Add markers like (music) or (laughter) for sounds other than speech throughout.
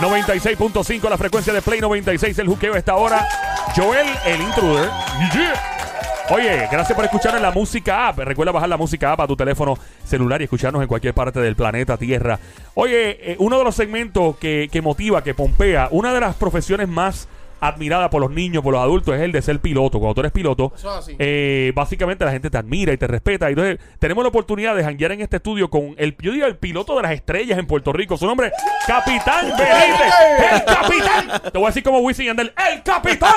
96.5 la frecuencia de Play 96, el juqueo esta hora. Joel, el intruder. Oye, gracias por escucharnos la música app. Recuerda bajar la música app a tu teléfono celular y escucharnos en cualquier parte del planeta Tierra. Oye, eh, uno de los segmentos que, que motiva, que pompea, una de las profesiones más admirada por los niños, por los adultos, es el de ser piloto. Cuando tú eres piloto, Eso es así. eh, básicamente la gente te admira y te respeta. Y entonces tenemos la oportunidad de janguear en este estudio con el, yo digo, el piloto de las estrellas en Puerto Rico. Su nombre, Capitán Benítez. ¡El Capitán! Te voy a decir como Wisin Yandel. ¡El Capitán!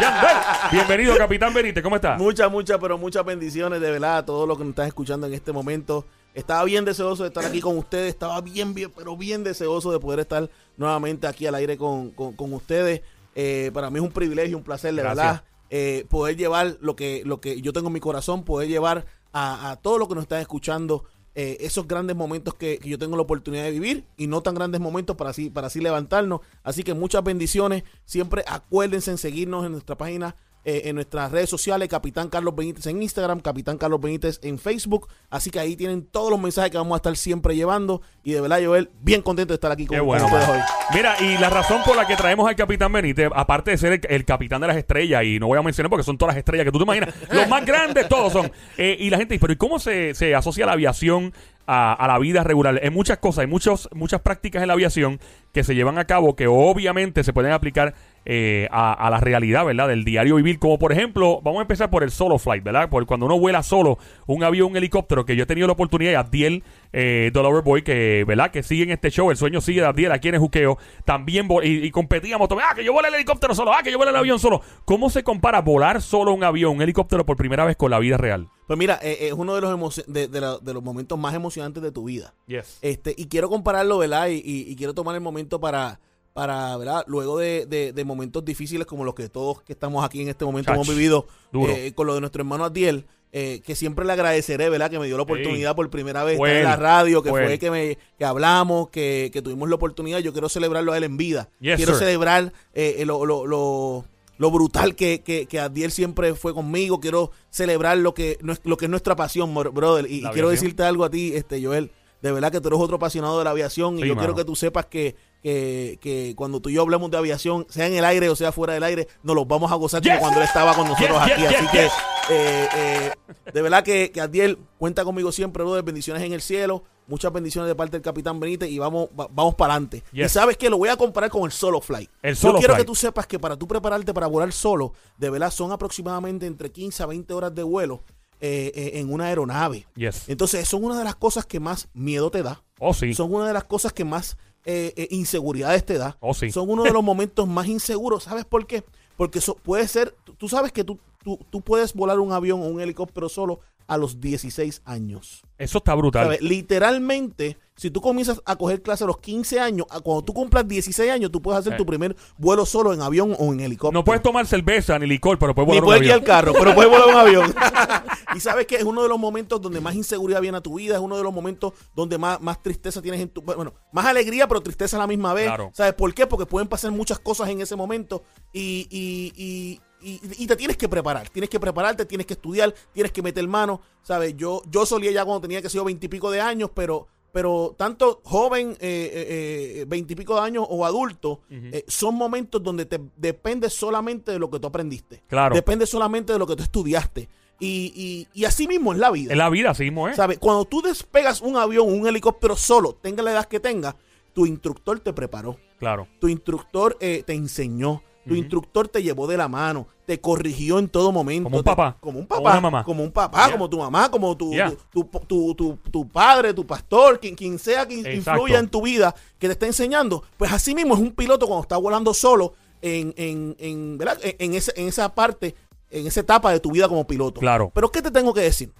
Yandel. Bienvenido, Capitán Benítez. ¿Cómo estás? Muchas, muchas, pero muchas bendiciones de verdad a todos los que nos están escuchando en este momento. Estaba bien deseoso de estar aquí con ustedes, estaba bien, bien, pero bien deseoso de poder estar nuevamente aquí al aire con, con- con ustedes. Eh, para mí es un privilegio, un placer, de verdad, eh, poder llevar lo que, lo que yo tengo en mi corazón, poder llevar a, a todos los que nos están escuchando eh, esos grandes momentos que, que yo tengo la oportunidad de vivir y no tan grandes momentos para así, para así levantarnos. Así que muchas bendiciones. Siempre acuérdense en seguirnos en nuestra página, eh, en nuestras redes sociales, Capitán Carlos Benítez en Instagram, Capitán Carlos Benítez en Facebook. Así que ahí tienen todos los mensajes que vamos a estar siempre llevando. Y de verdad, Joel, bien contento de estar aquí con, Qué bueno. ustedes hoy. Mira, y la razón por la que traemos al Capitán Benítez, aparte de ser el, el capitán de las estrellas, y no voy a mencionar porque son todas las estrellas que tú te imaginas, (laughs) los más grandes todos son. Eh, y la gente dice, pero ¿y cómo se, se asocia la aviación a, a la vida regular? Hay muchas cosas, hay muchos, muchas prácticas en la aviación que se llevan a cabo que obviamente se pueden aplicar eh, a, a la realidad, ¿verdad? Del diario vivir. Como por ejemplo, vamos a empezar por el solo flight, ¿verdad? Por cuando uno vuela solo un avión, un helicóptero, que yo he tenido la oportunidad, y Abdiel eh, Dollar Boy, que, ¿verdad? Que sigue en este show, el sueño sigue de Abdiel aquí en el juqueo, también y, y competíamos, ah, que yo vuelo el helicóptero solo, ah, que yo vuelo el avión solo. ¿Cómo se compara volar solo un avión, un helicóptero por primera vez con la vida real? Pues mira, eh, es uno de los, de, de la- de los momentos más emocionantes de tu vida. Yes. Este, y quiero compararlo, ¿verdad? Y, y- y quiero tomar el momento para, para ¿verdad? Luego de, de- de momentos difíciles como los que todos que estamos aquí en este momento Chach, hemos vivido eh, con lo de nuestro hermano Adiel, eh, que siempre le agradeceré, ¿verdad? Que me dio la oportunidad por primera vez estar en la radio, que fue que, me, que hablamos, que, que tuvimos la oportunidad. Yo quiero celebrarlo a él en vida. Yes, quiero sir. celebrar eh, lo, lo, lo- lo brutal que, que, que Adiel siempre fue conmigo. Quiero celebrar lo que, lo que es nuestra pasión, brother. Y, quiero decirte algo a ti, este Joel. De verdad que tú eres otro apasionado de la aviación y yo mano. quiero que tú sepas que, que, que cuando tú y yo hablemos de aviación, sea en el aire o sea fuera del aire, nos los vamos a gozar Yes. como cuando él estaba con nosotros Yes, aquí. yes, Así que eh, eh, de verdad que, que Adiel cuenta conmigo siempre, brother. Bendiciones en el cielo. Muchas bendiciones de parte del Capitán Benítez y vamos, va- vamos para adelante. Y sabes que lo voy a comparar con el solo flight. El yo solo quiero flight. que tú sepas que para tú prepararte para volar solo, de verdad son aproximadamente entre 15 a 20 horas de vuelo eh, eh, en una aeronave. Yes. Entonces, son una de las cosas que más miedo te da. Oh, sí. Son una de las cosas que más eh, eh, inseguridades te da. Oh, sí. Son uno de los momentos más inseguros. ¿Sabes por qué? Porque eso puede ser, tú- tú sabes que tú, tú, tú puedes volar un avión o un helicóptero solo a los 16 años. Eso está brutal. ¿Sabes? Literalmente, si tú comienzas a coger clase a los 15 años, a cuando tú cumplas 16 años, tú puedes hacer Eh. tu primer vuelo solo en avión o en helicóptero. No puedes tomar cerveza ni licor, pero puedes Ni volar un puedes avión. el carro, pero puedes volar un avión. (laughs) (laughs) y sabes que es uno de los momentos donde más inseguridad viene a tu vida, es uno de los momentos donde más, más tristeza tienes en tu... Bueno, más alegría, pero tristeza a la misma vez. Claro. ¿Sabes por qué? Porque pueden pasar muchas cosas en ese momento y, y, y, y- y te tienes que preparar. Tienes que prepararte, tienes que estudiar, tienes que meter mano. ¿Sabes? Yo, yo solía ya cuando tenía que ser veintipico de años, pero... Pero tanto joven, eh, veintipico de años o adulto, eh, son momentos donde te depende solamente de lo que tú aprendiste. Claro. Depende solamente de lo que tú estudiaste. Y, y, y así mismo es la vida. En la vida, así mismo, ¿eh? ¿Sabes? Cuando tú despegas un avión un helicóptero solo, tenga la edad que tenga, tu instructor te preparó. Claro. Tu instructor eh, te enseñó. Tu instructor te llevó de la mano. Te corrigió en todo momento. Como un te- papá. como un Como papá. una mamá. Como un papá, Yeah. como tu mamá, como tu, Yeah. tu, tu, tu- tu- tu padre, tu pastor, quien, quien sea que Exacto. influya en tu vida, que te está enseñando. Pues así mismo es un piloto cuando está volando solo en, en, en, ¿verdad? en, en ese- en esa parte, en esa etapa de tu vida como piloto. Claro. Pero ¿qué te tengo que decir?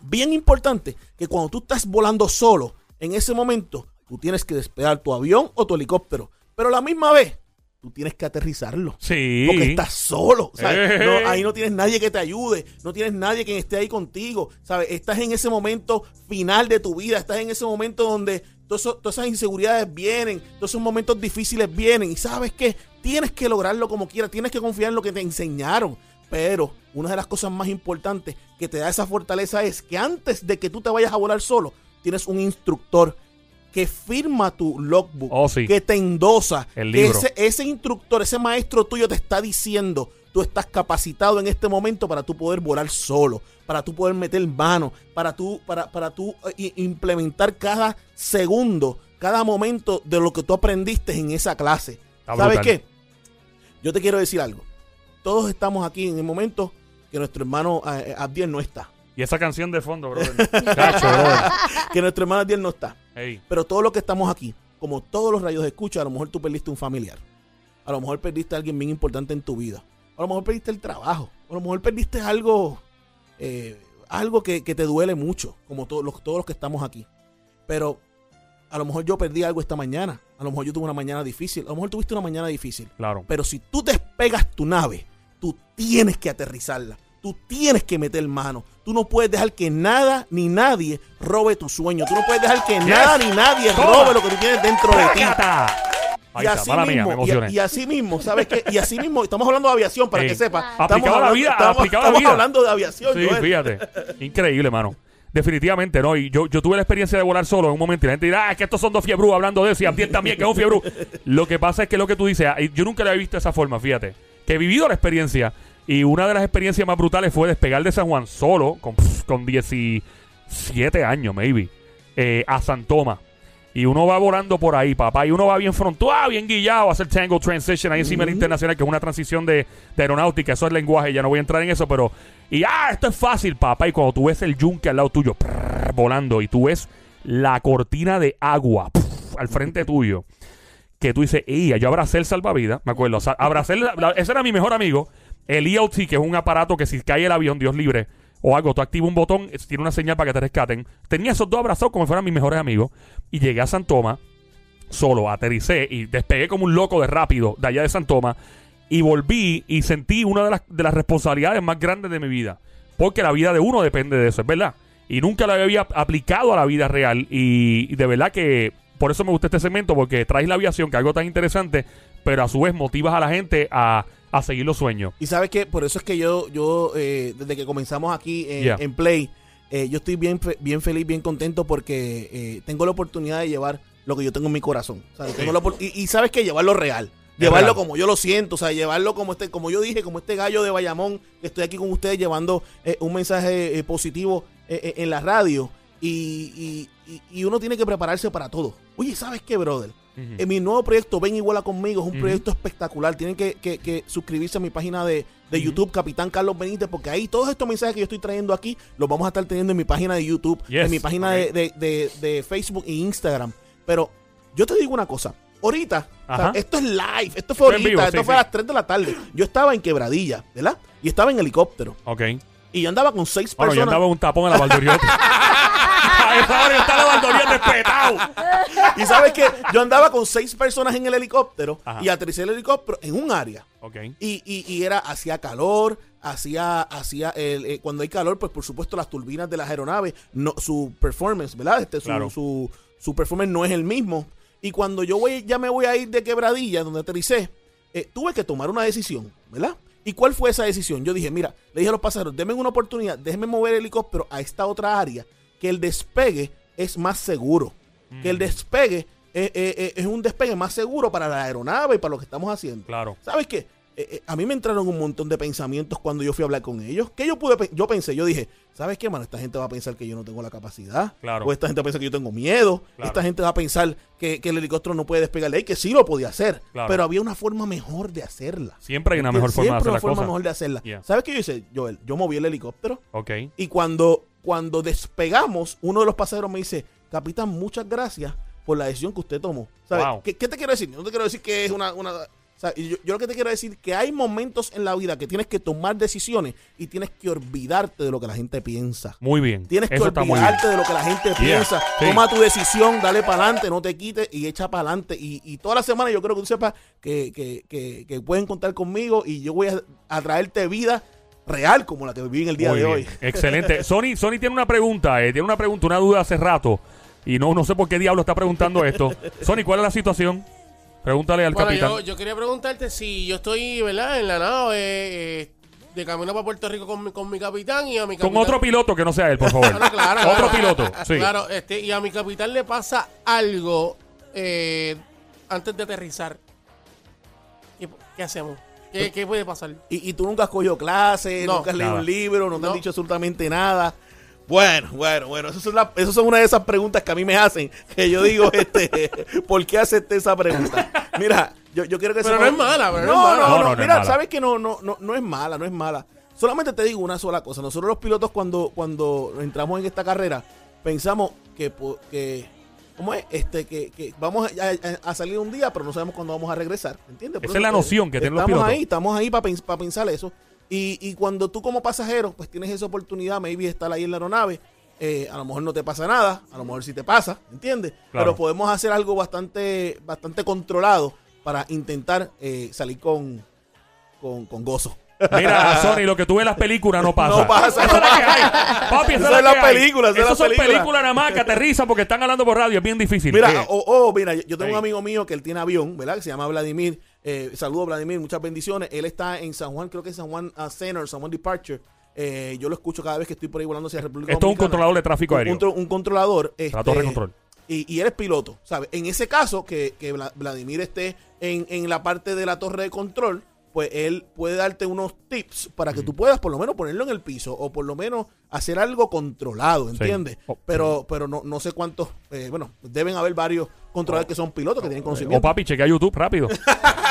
Bien importante que cuando tú estás volando solo, en ese momento, tú tienes que despegar tu avión o tu helicóptero. Pero a la misma vez, tú tienes que aterrizarlo. Sí. Porque estás solo. ¿sabes? Eh. No, ahí no tienes nadie que te ayude. No tienes nadie que esté ahí contigo. ¿sabes? Estás en ese momento final de tu vida. Estás en ese momento donde todas esas inseguridades vienen. Todos esos momentos difíciles vienen. Y sabes que tienes que lograrlo como quieras. Tienes que confiar en lo que te enseñaron. Pero una de las cosas más importantes que te da esa fortaleza es que antes de que tú te vayas a volar solo, tienes un instructor que firma tu logbook, Oh, sí. que te endosa, El que ese, ese instructor, ese maestro tuyo te está diciendo, tú estás capacitado en este momento para tú poder volar solo, para tú poder meter mano, para tú, para, para tú eh, implementar cada segundo, cada momento de lo que tú aprendiste en esa clase. Está ¿Sabes brutal. qué? Yo te quiero decir algo. Todos estamos aquí en el momento que nuestro hermano eh, Abdiel no está. Y esa canción de fondo, brother. (laughs) Cacho, brother. Que nuestro hermano Abdiel no está. Pero todos los que estamos aquí, como todos los rayos de escucha, a lo mejor tú perdiste un familiar. A lo mejor perdiste a alguien bien importante en tu vida. A lo mejor perdiste el trabajo. A lo mejor perdiste algo, eh, algo que, que te duele mucho, como todos los, todos los que estamos aquí. Pero a lo mejor yo perdí algo esta mañana. A lo mejor yo tuve una mañana difícil. A lo mejor tuviste una mañana difícil. Claro. Pero si tú despegas tu nave, tú tienes que aterrizarla. Tú tienes que meter mano. Tú no puedes dejar que nada ni nadie robe tu sueño. Tú no puedes dejar que nada ni nadie Toma. robe lo que tú tienes dentro de ti. Ahí Y está, así, mía, mismo, emocioné. y, y así mismo, ¿sabes qué? Y así mismo, estamos hablando de aviación para Ey. que sepa. Aplicado a la hablando- vida, estamos, aplicado la estamos vida. hablando de aviación. Sí, Joel. fíjate. Increíble, mano. Definitivamente, ¿no? Y yo, yo tuve la experiencia de volar solo en un momento y la gente dirá, ah, es que estos son dos fiebrú hablando de eso y Abdiel también, que es un fiebrú. lo que pasa es que lo que tú dices, ah, yo nunca lo he visto de esa forma, fíjate. Que he vivido la experiencia y una de las experiencias más brutales fue despegar de San Juan solo, con, con 17 años, maybe, eh, a San Tomás. Y uno va volando por ahí, papá, y uno va bien frontuado, bien guillado a hacer Tango Transition ahí encima del internacional, que es una transición de, de aeronáutica, eso es lenguaje, ya no voy a entrar en eso, pero. Y ah, esto es fácil, papá. Y cuando tú ves el yunque al lado tuyo, prrr, volando, y tú ves la cortina de agua pf, al frente (laughs) tuyo, que tú dices, ¡Ey! Yo abracé el salvavidas, me acuerdo. o sea, abracé, el- la- ese era mi mejor amigo. El ELT, que es un aparato que si cae el avión, Dios libre, o algo, tú activas un botón, tiene una señal para que te rescaten. Tenía esos dos abrazados como si fueran mis mejores amigos. Y llegué a San Tomás, solo, aterricé y despegué como un loco de rápido de allá de San Tomás. Y volví y sentí una de las, de las responsabilidades más grandes de mi vida. Porque la vida de uno depende de eso, es verdad. Y nunca lo había aplicado a la vida real. Y, y de verdad que por eso me gusta este segmento, porque traes la aviación, que es algo tan interesante, pero a su vez motivas a la gente a, a seguir los sueños. Y sabes que por eso es que yo, yo eh, desde que comenzamos aquí en, Yeah. en Play, eh, yo estoy bien, bien feliz, bien contento porque eh, tengo la oportunidad de llevar lo que yo tengo en mi corazón. O sea, Sí. tengo la opor- y, y sabes que llevarlo real. Llevarlo real. como yo lo siento, o sea, llevarlo como este, como yo dije, como este gallo de Bayamón, que estoy aquí con ustedes llevando eh, un mensaje positivo en la radio. Y, y- y- y uno tiene que prepararse para todo. Oye, ¿sabes qué, brother? En mi nuevo proyecto, Ven Iguala conmigo, es un proyecto espectacular. Tienen que, que- que suscribirse a mi página de, de. YouTube, Capitán Carlos Benítez, porque ahí todos estos mensajes que yo estoy trayendo aquí los vamos a estar teniendo en mi página de YouTube, Yes, en mi página de, de- de- Facebook e Instagram. Pero yo te digo una cosa. Ahorita, o sea, Ajá. esto es live, esto fue ahorita, vivo, esto sí, fue sí. a las 3 de la tarde. Yo estaba en Quebradilla, ¿verdad? Y estaba en helicóptero. Ok. Y yo andaba con seis Bueno, yo personas. andaba un tapón en la. (laughs) a esa hora yo estaba en la Valdoriota espetado. Y sabes que yo andaba con seis personas en el helicóptero Ajá. y aterricé el helicóptero en un área. Ok. Y, y, y era, hacía calor, hacía, hacía el, eh, cuando hay calor, pues por supuesto las turbinas de las aeronaves, no, su performance, ¿verdad? Este, su, Claro. su, su performance no es el mismo. Y cuando yo voy, ya me voy a ir de quebradilla, donde aterricé, eh, tuve que tomar una decisión, ¿verdad? ¿Y cuál fue esa decisión? Yo dije, mira, le dije a los pasajeros, denme una oportunidad, déjenme mover el helicóptero a esta otra área, que el despegue es más seguro. Que el Mm. despegue eh, eh, eh, es un despegue más seguro para la aeronave y para lo que estamos haciendo. Claro. ¿Sabes qué? Eh, eh, a mí me entraron un montón de pensamientos cuando yo fui a hablar con ellos. Que yo pude, yo pensé, yo dije, ¿sabes qué, mano? Esta gente va a pensar que yo no tengo la capacidad. Claro. O esta gente va a pensar que yo tengo miedo. Claro. Esta gente va a pensar que, que el helicóptero no puede despegar de ahí, que sí lo podía hacer. Claro. Pero había una forma mejor de hacerla. Siempre hay una mejor forma de Siempre hacer una forma mejor de hacerla. Yeah. ¿Sabes qué yo hice, Joel? Yo moví el helicóptero Ok. y cuando, cuando despegamos, uno de los pasajeros me dice, capitán, muchas gracias por la decisión que usted tomó. ¿Sabes? Wow. ¿Qué, qué te quiero decir? No te quiero decir que es una... yo, yo lo que te quiero decir que hay momentos en la vida que tienes que tomar decisiones y tienes que olvidarte de lo que la gente piensa. Muy bien. Tienes que olvidarte de lo que la gente piensa. sí. Toma tu decisión, dale para adelante, no te quites y echa para adelante. Y, y toda la semana yo creo que tú sepas que, que, que, que pueden contar conmigo y yo voy a, a traerte vida real como la que viví en el día Muy de bien. hoy. (laughs) Excelente. Sony, Sony tiene una pregunta, eh, tiene una pregunta, una duda hace rato. Y no, no sé por qué diablo está preguntando esto. (laughs) Sony, ¿cuál es la situación? Pregúntale al Bueno, capitán. yo, yo quería preguntarte si yo estoy, ¿verdad? En la nave, eh, de camino para Puerto Rico con mi, con mi capitán y a mi Con capitán. otro piloto que no sea él, por favor. (laughs) Claro, claro, otro claro. piloto, sí. Claro, este, y a mi capitán le pasa algo eh, antes de aterrizar. ¿Qué, qué hacemos? ¿Qué, qué puede pasar? Y, y tú nunca has cogido clases, No. nunca has leído Nada. un libro, no te han No. dicho absolutamente nada. Bueno, bueno, bueno, esas son, la- esas son una de esas preguntas que a mí me hacen, que yo digo, (laughs) este, ¿por qué acepté esa pregunta? Mira, yo, yo quiero que Pero no es mala, pero no no, es mala. No, No, no, no, no es mira, mala. sabes que no, no, no, no es mala, no es mala. Solamente te digo una sola cosa. Nosotros los pilotos cuando, cuando entramos en esta carrera, pensamos que, que ¿cómo es? Este, que, que vamos a, salir un día, pero no sabemos cuándo vamos a regresar. ¿Entiendes? Por Esa es la eso, noción que tienen los estamos ahí, estamos ahí para pensar eso. Y, y cuando tú como pasajero, pues tienes esa oportunidad, maybe estar ahí en la aeronave, eh, a lo mejor no te pasa nada, a lo mejor sí te pasa, ¿entiendes? Claro. Pero podemos hacer algo bastante, bastante controlado para intentar eh, salir con, con, con gozo. Mira, Sony, lo que tú ves en las películas no pasa. No pasa, Esa es no la que hay. Papi, esa Esa es la es que la hay. película, esa es Esas la son película. películas nada más que aterrizan porque están hablando por radio. Es bien difícil. Mira, Eh, oh, oh, mira, yo tengo Sí. un amigo mío que él tiene avión, ¿verdad? Que se llama Vladimir. Eh, saludos, Vladimir, muchas bendiciones. Él está en San Juan, creo que es San Juan uh, Center, San Juan Departure. Eh, yo lo escucho cada vez que estoy por ahí volando hacia República esto es un controlador de tráfico Un, aéreo. un controlador. La este, torre de control. Y, y él es piloto, ¿sabes? En ese caso, que, que Vla- Vladimir esté en, en la parte de la torre de control, pues él puede darte unos tips para que tú puedas por lo menos ponerlo en el piso o por lo menos hacer algo controlado, ¿entiendes? Oh, Pero, pero no, no sé cuántos, eh, bueno, deben haber varios controladores que son pilotos que tienen O conocimiento. papi, chequea YouTube rápido. (laughs)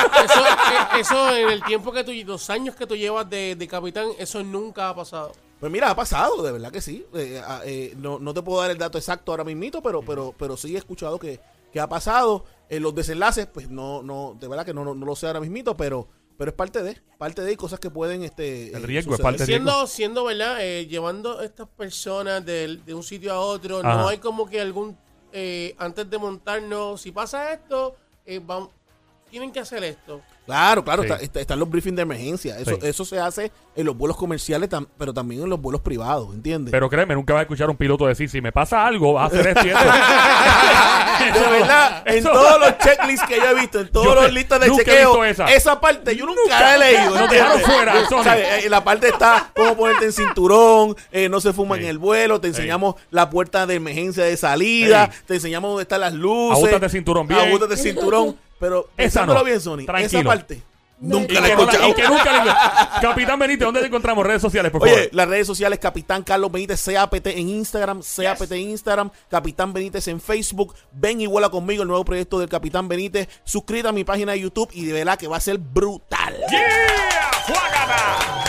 (laughs) Eso, eh, eso en el tiempo que tú, los años que tú llevas de, de capitán, eso nunca ha pasado. Pues mira, ha pasado, de verdad que sí. Eh, ah, eh, no, no te puedo dar el dato exacto ahora mismito, pero, pero, pero sí he escuchado que, que ha pasado. Eh, los desenlaces, pues no, no, de verdad que no, no, no lo sé ahora mismito, pero, pero es parte de, parte de cosas que pueden, este, El eh, riesgo es parte de- Siendo, siendo verdad, eh, llevando a estas personas de, un sitio a otro, Ajá. no hay como que algún, eh, antes de montarnos, si pasa esto, eh, vam- tienen que hacer esto. Claro, claro, Sí. está- está- están los briefings de emergencia. Eso, Sí. eso se hace en los vuelos comerciales, tam- pero también en los vuelos privados, ¿entiendes? Pero créeme, nunca vas a escuchar a un piloto decir, si me pasa algo, vas a hacer (laughs) esto de verdad, en todos los checklists que yo he visto, en todos Yo los listas de chequeo, esa. esa. parte yo nunca, Nunca. la he leído. ¿entiendes? dejaron fuera, Sony. ¿Sabes? Eh, La parte está cómo ponerte en cinturón, eh, no se fuma Sí. en el vuelo, te enseñamos la puerta de emergencia de salida, te enseñamos dónde están las luces. Ajustate el cinturón bien. Ajustate el cinturón. Pero Esa no. bien, Sony, esa Tranquilo. parte Y nunca la he escuchado. y que nunca le- Capitán Benítez, ¿dónde te encontramos? Redes sociales, por favor. Oye, las redes sociales, Capitán Carlos Benítez, CAPT en Instagram, CAPT en Instagram, Capitán Benítez en Facebook. Ven y vuela conmigo el nuevo proyecto del Capitán Benítez. Suscríbete a mi página de YouTube y de verdad que va a ser brutal. ¡Yeah!